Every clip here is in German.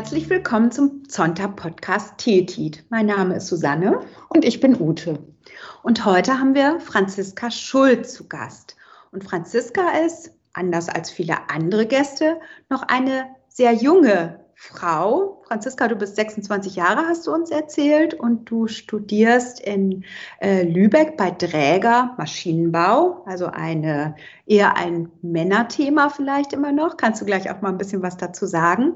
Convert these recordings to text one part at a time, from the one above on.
herzlich willkommen zum Zonta-Podcast Teetit. Mein Name ist Susanne und ich bin Ute. Und heute haben wir Franziska Schuld zu Gast. Und Franziska ist, anders als viele andere Gäste, noch eine sehr junge Frau. Franziska, du bist 26 Jahre, hast du uns erzählt, und du studierst in äh, Lübeck bei Dräger Maschinenbau, also eine, eher ein Männerthema vielleicht immer noch. Kannst du gleich auch mal ein bisschen was dazu sagen?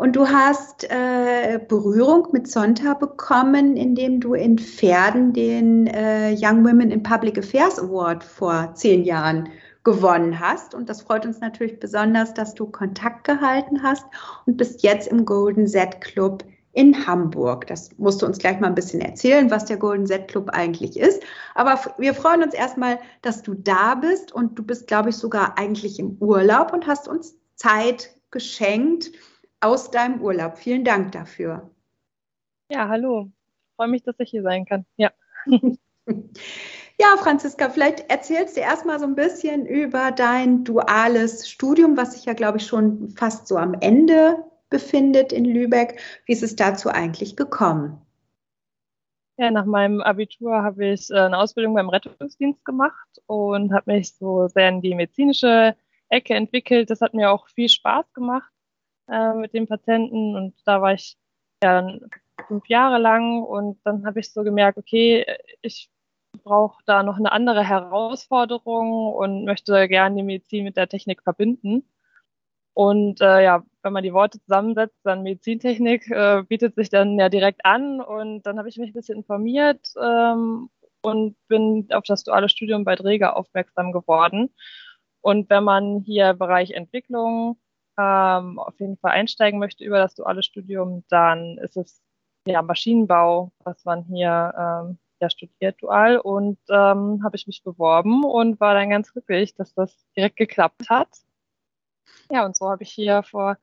Und du hast äh, Berührung mit Sonta bekommen, indem du in Pferden den äh, Young Women in Public Affairs Award vor zehn Jahren gewonnen hast. Und das freut uns natürlich besonders, dass du Kontakt gehalten hast und bist jetzt im Golden Z Club in Hamburg. Das musst du uns gleich mal ein bisschen erzählen, was der Golden Z Club eigentlich ist. Aber wir freuen uns erstmal, dass du da bist und du bist, glaube ich, sogar eigentlich im Urlaub und hast uns Zeit geschenkt aus deinem Urlaub. Vielen Dank dafür. Ja, hallo. freue mich, dass ich hier sein kann. Ja. Ja, Franziska, vielleicht erzählst du erstmal so ein bisschen über dein duales Studium, was sich ja, glaube ich, schon fast so am Ende befindet in Lübeck. Wie ist es dazu eigentlich gekommen? Ja, nach meinem Abitur habe ich äh, eine Ausbildung beim Rettungsdienst gemacht und habe mich so sehr in die medizinische Ecke entwickelt. Das hat mir auch viel Spaß gemacht äh, mit den Patienten und da war ich ja fünf Jahre lang und dann habe ich so gemerkt, okay, ich brauche da noch eine andere Herausforderung und möchte gerne die Medizin mit der Technik verbinden. Und äh, ja, wenn man die Worte zusammensetzt, dann Medizintechnik äh, bietet sich dann ja direkt an. Und dann habe ich mich ein bisschen informiert ähm, und bin auf das duale Studium bei Dräger aufmerksam geworden. Und wenn man hier Bereich Entwicklung ähm, auf jeden Fall einsteigen möchte über das duale Studium, dann ist es ja Maschinenbau, was man hier ähm, ja studiert dual und ähm, habe ich mich beworben und war dann ganz glücklich, dass das direkt geklappt hat. Ja, und so habe ich hier vor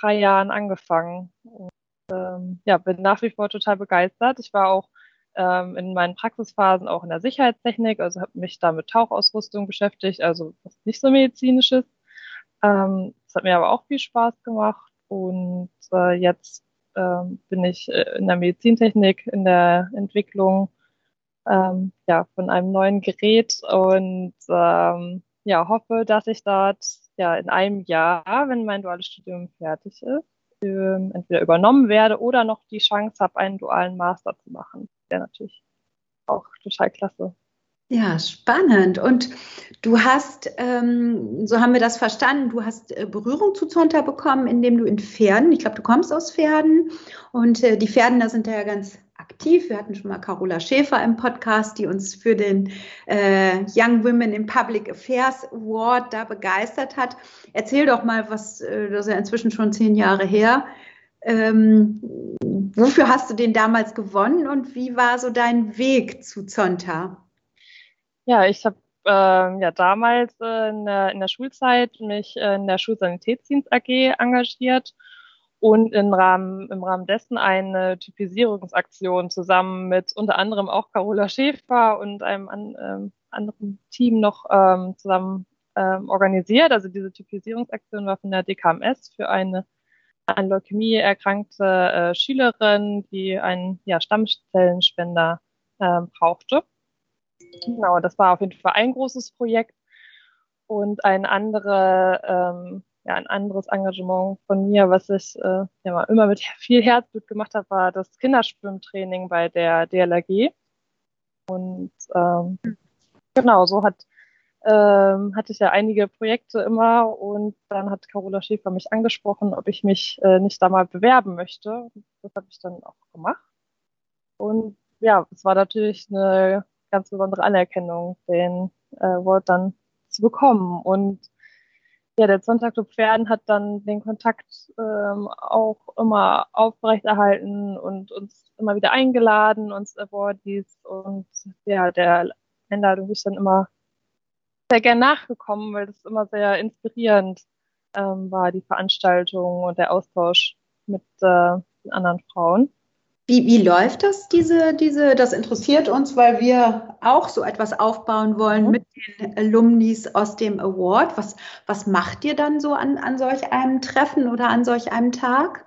drei Jahren angefangen. Und, ähm, ja, bin nach wie vor total begeistert. Ich war auch ähm, in meinen Praxisphasen auch in der Sicherheitstechnik, also habe mich da mit Tauchausrüstung beschäftigt, also was nicht so medizinisches. Ähm, das hat mir aber auch viel Spaß gemacht und äh, jetzt ähm, bin ich äh, in der Medizintechnik, in der Entwicklung ähm, ja, von einem neuen Gerät und ähm, ja, hoffe, dass ich dort ja in einem Jahr, wenn mein duales Studium fertig ist, ähm, entweder übernommen werde oder noch die Chance habe, einen dualen Master zu machen. Der natürlich auch total klasse. Ja, spannend. Und du hast, ähm, so haben wir das verstanden, du hast äh, Berührung zu Zonta bekommen, indem du in Pferden, ich glaube, du kommst aus Pferden und äh, die Pferden, da sind ja ganz aktiv. Wir hatten schon mal Carola Schäfer im Podcast, die uns für den äh, Young Women in Public Affairs Award da begeistert hat. Erzähl doch mal, was, äh, das ist ja inzwischen schon zehn Jahre her. Ähm, wofür hast du den damals gewonnen und wie war so dein Weg zu Zonta? Ja, ich habe äh, ja damals äh, in, der, in der Schulzeit mich äh, in der Schulsanitätsdienst AG engagiert und im Rahmen, im Rahmen dessen eine Typisierungsaktion zusammen mit unter anderem auch Carola Schäfer und einem an, ähm, anderen Team noch ähm, zusammen ähm, organisiert. Also diese Typisierungsaktion war von der DKMS für eine an Leukämie erkrankte äh, Schülerin, die einen ja, Stammzellenspender äh, brauchte. Genau, das war auf jeden Fall ein großes Projekt. Und ein, andere, ähm, ja, ein anderes Engagement von mir, was ich äh, ja, immer mit viel Herzblut gemacht habe, war das Kinderschwimmtraining bei der DLRG. Und ähm, genau, so hat, ähm, hatte ich ja einige Projekte immer und dann hat Carola Schäfer mich angesprochen, ob ich mich äh, nicht da mal bewerben möchte. Das habe ich dann auch gemacht. Und ja, es war natürlich eine ganz besondere Anerkennung, den äh, Award dann zu bekommen. Und ja, der Sonntagclub Pferden hat dann den Kontakt ähm, auch immer aufrechterhalten und uns immer wieder eingeladen, uns Awardees und ja, der Einladung bin ich dann immer sehr gern nachgekommen, weil das immer sehr inspirierend ähm, war, die Veranstaltung und der Austausch mit äh, den anderen Frauen. Wie, wie läuft das, diese, diese, das interessiert uns, weil wir auch so etwas aufbauen wollen mhm. mit den Alumnis aus dem Award. Was, was macht ihr dann so an, an solch einem Treffen oder an solch einem Tag?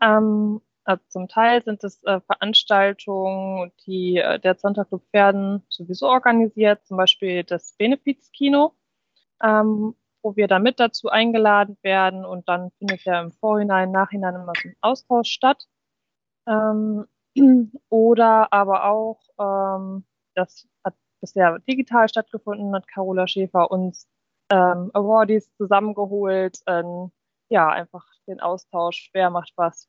Ähm, also zum Teil sind es äh, Veranstaltungen, die äh, der Santa Club Pferden sowieso organisiert, zum Beispiel das Benefizkino, ähm, wo wir dann mit dazu eingeladen werden und dann findet ja im Vorhinein, Nachhinein immer so ein Austausch statt. Ähm, oder aber auch, ähm, das hat bisher digital stattgefunden, hat Carola Schäfer uns ähm, Awardees zusammengeholt, ähm, ja, einfach den Austausch, wer macht was,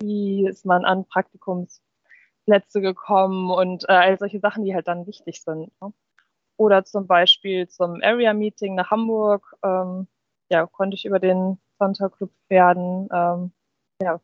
wie ist man an Praktikumsplätze gekommen und äh, all solche Sachen, die halt dann wichtig sind. Ne? Oder zum Beispiel zum Area Meeting nach Hamburg, ähm, ja, konnte ich über den Santa Club Pferden ähm, ja,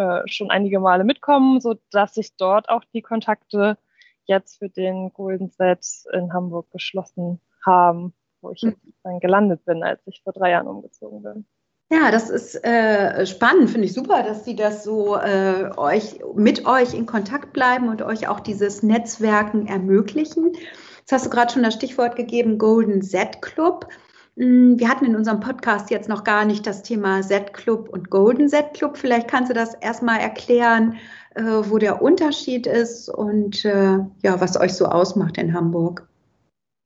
äh, schon einige Male mitkommen, so dass sich dort auch die Kontakte jetzt für den Golden Set in Hamburg geschlossen haben, wo ich mhm. jetzt dann gelandet bin, als ich vor drei Jahren umgezogen bin. Ja, das ist äh, spannend, finde ich super, dass Sie das so äh, euch mit euch in Kontakt bleiben und euch auch dieses Netzwerken ermöglichen. Jetzt hast du gerade schon das Stichwort gegeben, Golden Z Club. Mm, wir hatten in unserem Podcast jetzt noch gar nicht das Thema Z-Club und Golden Z-Club. Vielleicht kannst du das erstmal erklären, äh, wo der Unterschied ist und äh, ja, was euch so ausmacht in Hamburg.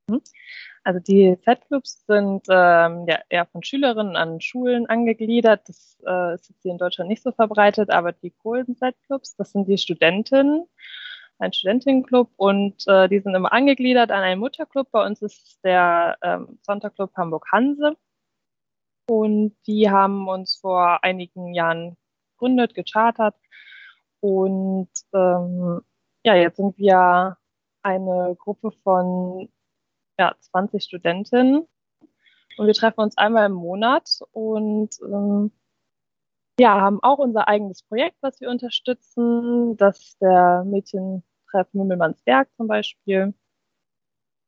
Mhm. Also die Z-Clubs sind ähm, ja, eher von Schülerinnen an Schulen angegliedert. Das äh, ist jetzt hier in Deutschland nicht so verbreitet, aber die Golden Z-Clubs, das sind die Studentinnen, ein Studentinnenclub und äh, die sind immer angegliedert an einen Mutterclub. Bei uns ist der ähm, Sonntagclub Hamburg Hanse. Und die haben uns vor einigen Jahren gegründet, gechartert. Und ähm, ja, jetzt sind wir eine Gruppe von ja, 20 Studentinnen. Und wir treffen uns einmal im Monat und ähm, ja, haben auch unser eigenes Projekt, was wir unterstützen. Das der Mädchentreff Mümmelmannsberg zum Beispiel.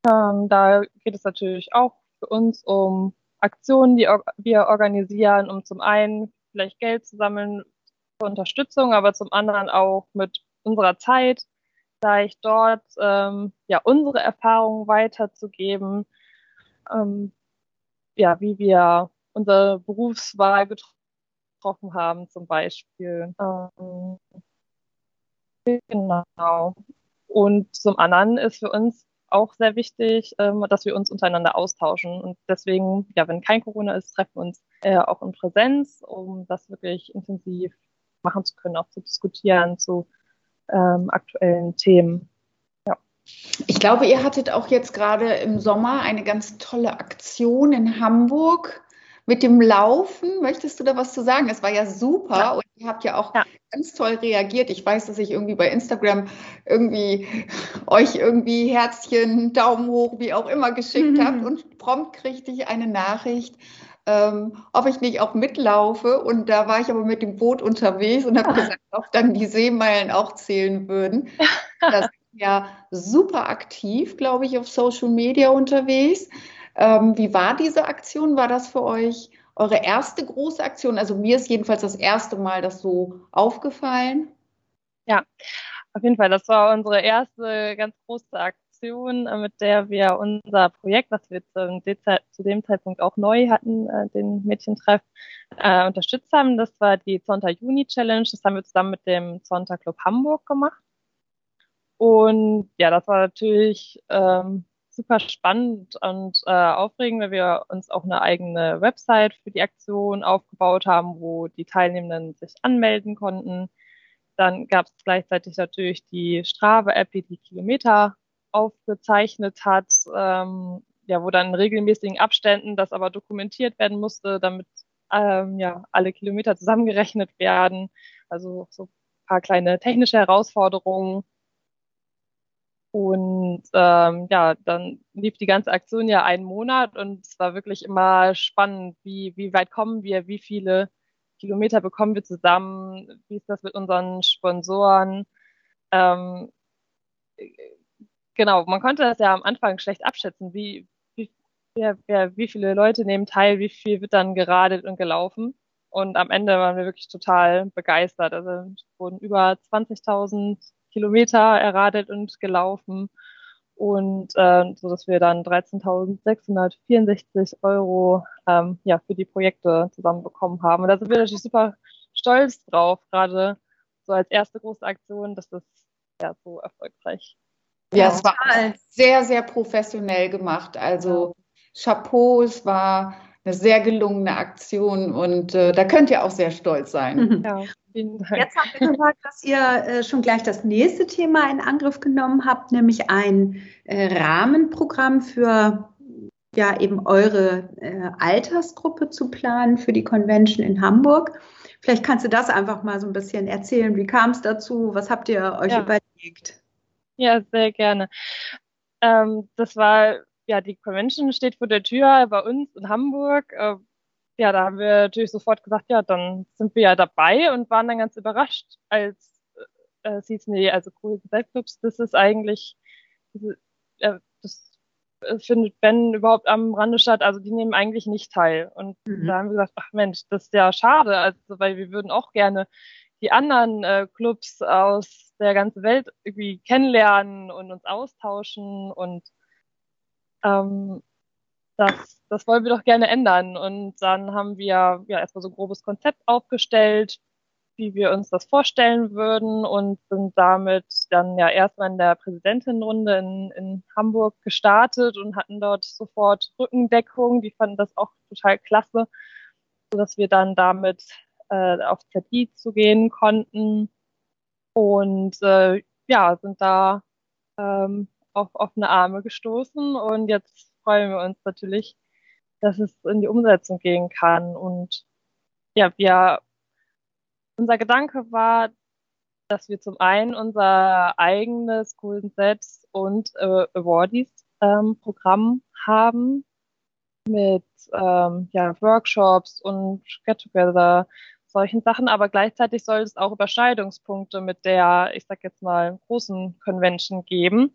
Ähm, da geht es natürlich auch für uns um Aktionen, die wir organisieren, um zum einen vielleicht Geld zu sammeln für Unterstützung, aber zum anderen auch mit unserer Zeit vielleicht dort ähm, ja unsere Erfahrungen weiterzugeben, ähm, ja, wie wir unsere Berufswahl getroffen haben zum Beispiel. Ähm, genau. Und zum anderen ist für uns auch sehr wichtig, ähm, dass wir uns untereinander austauschen. Und deswegen, ja, wenn kein Corona ist, treffen wir uns äh, auch in Präsenz, um das wirklich intensiv machen zu können, auch zu diskutieren, zu ähm, aktuellen Themen. Ich glaube, ihr hattet auch jetzt gerade im Sommer eine ganz tolle Aktion in Hamburg mit dem Laufen. Möchtest du da was zu sagen? Es war ja super ja. und ihr habt ja auch ja. ganz toll reagiert. Ich weiß, dass ich irgendwie bei Instagram irgendwie euch irgendwie Herzchen, Daumen hoch, wie auch immer geschickt mhm. habt und prompt kriegte ich eine Nachricht ähm, ob ich nicht auch mitlaufe. Und da war ich aber mit dem Boot unterwegs und habe gesagt, ob dann die Seemeilen auch zählen würden. Das ist ja super aktiv, glaube ich, auf Social Media unterwegs. Ähm, wie war diese Aktion? War das für euch eure erste große Aktion? Also mir ist jedenfalls das erste Mal das so aufgefallen. Ja, auf jeden Fall. Das war unsere erste ganz große Aktion äh, mit der wir unser Projekt, was wir zu, zu dem Zeitpunkt auch neu hatten, äh, den Mädchentreff, äh, unterstützt haben. Das war die Zonta Juni Challenge. Das haben wir zusammen mit dem Zonta Club Hamburg gemacht. Und ja, das war natürlich ähm, super spannend und äh, aufregend, weil wir uns auch eine eigene Website für die Aktion aufgebaut haben, wo die Teilnehmenden sich anmelden konnten. Dann gab es gleichzeitig natürlich die Strave-App, die die Kilometer aufgezeichnet hat, ähm, ja, wo dann in regelmäßigen Abständen das aber dokumentiert werden musste, damit ähm, ja alle Kilometer zusammengerechnet werden. Also so ein paar kleine technische Herausforderungen. Und ähm, ja, dann lief die ganze Aktion ja einen Monat und es war wirklich immer spannend, wie, wie weit kommen wir, wie viele Kilometer bekommen wir zusammen, wie ist das mit unseren Sponsoren. Ähm, genau, man konnte das ja am Anfang schlecht abschätzen, wie, wie, wer, wer, wie viele Leute nehmen teil, wie viel wird dann geradet und gelaufen. Und am Ende waren wir wirklich total begeistert. Also es wurden über 20.000 Kilometer erradelt und gelaufen und äh, so dass wir dann 13.664 Euro ähm, ja für die Projekte zusammenbekommen haben. Und da sind wir natürlich super stolz drauf, gerade so als erste große Aktion, dass das ja so erfolgreich. Ja, es war sehr, sehr professionell gemacht. Also Chapeau, es war eine sehr gelungene Aktion und äh, da könnt ihr auch sehr stolz sein. Mhm. Ja, Jetzt habt ihr gesagt, dass ihr äh, schon gleich das nächste Thema in Angriff genommen habt, nämlich ein äh, Rahmenprogramm für ja eben eure äh, Altersgruppe zu planen für die Convention in Hamburg. Vielleicht kannst du das einfach mal so ein bisschen erzählen. Wie kam es dazu? Was habt ihr euch ja. überlegt? Ja, sehr gerne. Ähm, das war ja, die Convention steht vor der Tür bei uns in Hamburg. Äh, ja, da haben wir natürlich sofort gesagt, ja, dann sind wir ja dabei und waren dann ganz überrascht, als äh, es hieß, nee, also cool Weltclubs, das ist eigentlich, äh, das findet wenn überhaupt am Rande statt, also die nehmen eigentlich nicht teil. Und mhm. da haben wir gesagt, ach Mensch, das ist ja schade, also weil wir würden auch gerne die anderen äh, Clubs aus der ganzen Welt irgendwie kennenlernen und uns austauschen und ähm, das, das wollen wir doch gerne ändern. Und dann haben wir ja erstmal so ein grobes Konzept aufgestellt, wie wir uns das vorstellen würden und sind damit dann ja erstmal in der Präsidentenrunde in, in Hamburg gestartet und hatten dort sofort Rückendeckung. Die fanden das auch total klasse, sodass wir dann damit äh, auf ZI zu gehen konnten und äh, ja, sind da ähm, auf offene Arme gestoßen und jetzt freuen wir uns natürlich, dass es in die Umsetzung gehen kann. Und ja, wir, unser Gedanke war, dass wir zum einen unser eigenes Golden Sets und äh, Awardees ähm, Programm haben mit ähm, ja, Workshops und Get-Together solchen Sachen, aber gleichzeitig soll es auch Überschneidungspunkte mit der, ich sag jetzt mal, großen Convention geben.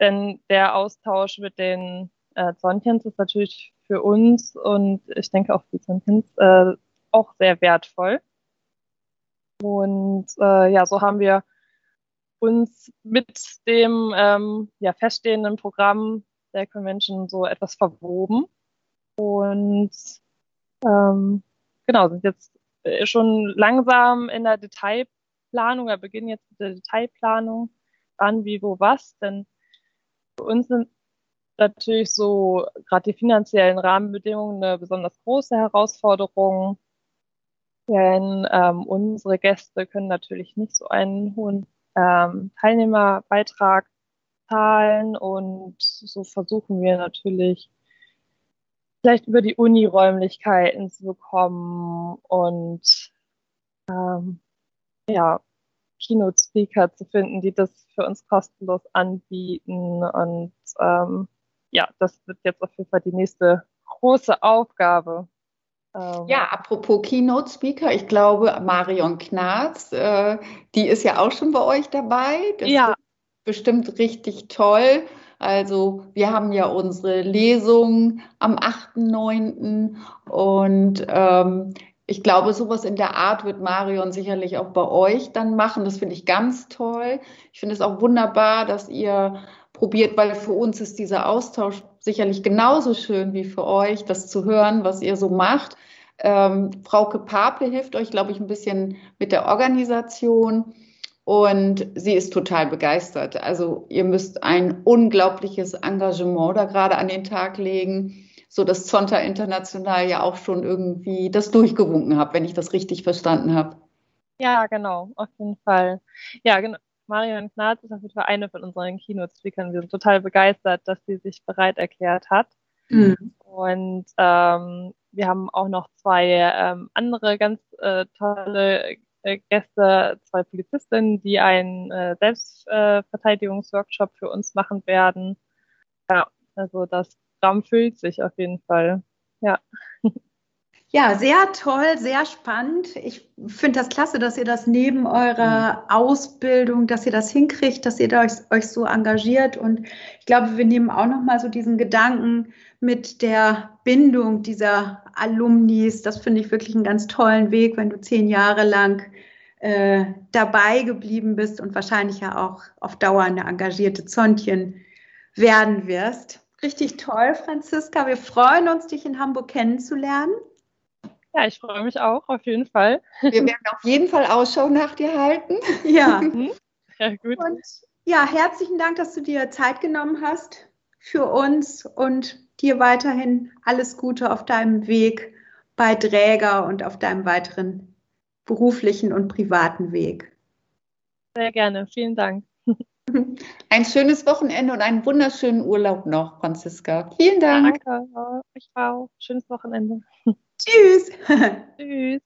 Denn der Austausch mit den äh, Zonchens ist natürlich für uns und ich denke auch für die Zonchens äh, auch sehr wertvoll. Und äh, ja, so haben wir uns mit dem ähm, ja, feststehenden Programm der Convention so etwas verwoben. Und ähm, genau, sind jetzt äh, schon langsam in der Detailplanung, wir beginnen jetzt mit der Detailplanung, wann, wie, wo, was, denn für uns sind natürlich so gerade die finanziellen Rahmenbedingungen eine besonders große Herausforderung, denn ähm, unsere Gäste können natürlich nicht so einen hohen ähm, Teilnehmerbeitrag zahlen und so versuchen wir natürlich vielleicht über die Uni-Räumlichkeiten zu bekommen und ähm, ja, Keynote-Speaker zu finden, die das für uns kostenlos anbieten. Und ähm, ja, das wird jetzt auf jeden Fall die nächste große Aufgabe. Ähm, ja, apropos Keynote-Speaker, ich glaube, Marion Knarz, äh, die ist ja auch schon bei euch dabei. Das ja. ist bestimmt richtig toll. Also wir haben ja unsere Lesung am 8.9. und ähm, ich glaube, sowas in der Art wird Marion sicherlich auch bei euch dann machen. Das finde ich ganz toll. Ich finde es auch wunderbar, dass ihr probiert, weil für uns ist dieser Austausch sicherlich genauso schön wie für euch, das zu hören, was ihr so macht. Ähm, Frauke Paple hilft euch, glaube ich, ein bisschen mit der Organisation und sie ist total begeistert. Also ihr müsst ein unglaubliches Engagement da gerade an den Tag legen so dass Zonta International ja auch schon irgendwie das durchgewunken hat, wenn ich das richtig verstanden habe. Ja, genau, auf jeden Fall. Ja, genau. Marion Knarz ist auf jeden Fall eine von unseren Keynote-Speakern. Wir sind total begeistert, dass sie sich bereit erklärt hat. Mhm. Und ähm, wir haben auch noch zwei ähm, andere ganz äh, tolle äh, Gäste, zwei Polizistinnen, die einen äh, Selbstverteidigungsworkshop für uns machen werden. Ja, also das Raum füllt sich auf jeden Fall. Ja. Ja, sehr toll, sehr spannend. Ich finde das klasse, dass ihr das neben eurer Ausbildung, dass ihr das hinkriegt, dass ihr euch, euch so engagiert. Und ich glaube, wir nehmen auch noch mal so diesen Gedanken mit der Bindung dieser Alumnis. Das finde ich wirklich einen ganz tollen Weg, wenn du zehn Jahre lang äh, dabei geblieben bist und wahrscheinlich ja auch auf Dauer eine engagierte Zontchen werden wirst. Richtig toll, Franziska. Wir freuen uns, dich in Hamburg kennenzulernen. Ja, ich freue mich auch, auf jeden Fall. Wir werden auf jeden Fall Ausschau nach dir halten. Ja. Mhm. Ja, gut. Und ja, herzlichen Dank, dass du dir Zeit genommen hast für uns und dir weiterhin alles Gute auf deinem Weg bei Dräger und auf deinem weiteren beruflichen und privaten Weg. Sehr gerne, vielen Dank. Ein schönes Wochenende und einen wunderschönen Urlaub noch, Franziska. Vielen Dank. Danke, ich auch. Schönes Wochenende. Tschüss. Tschüss.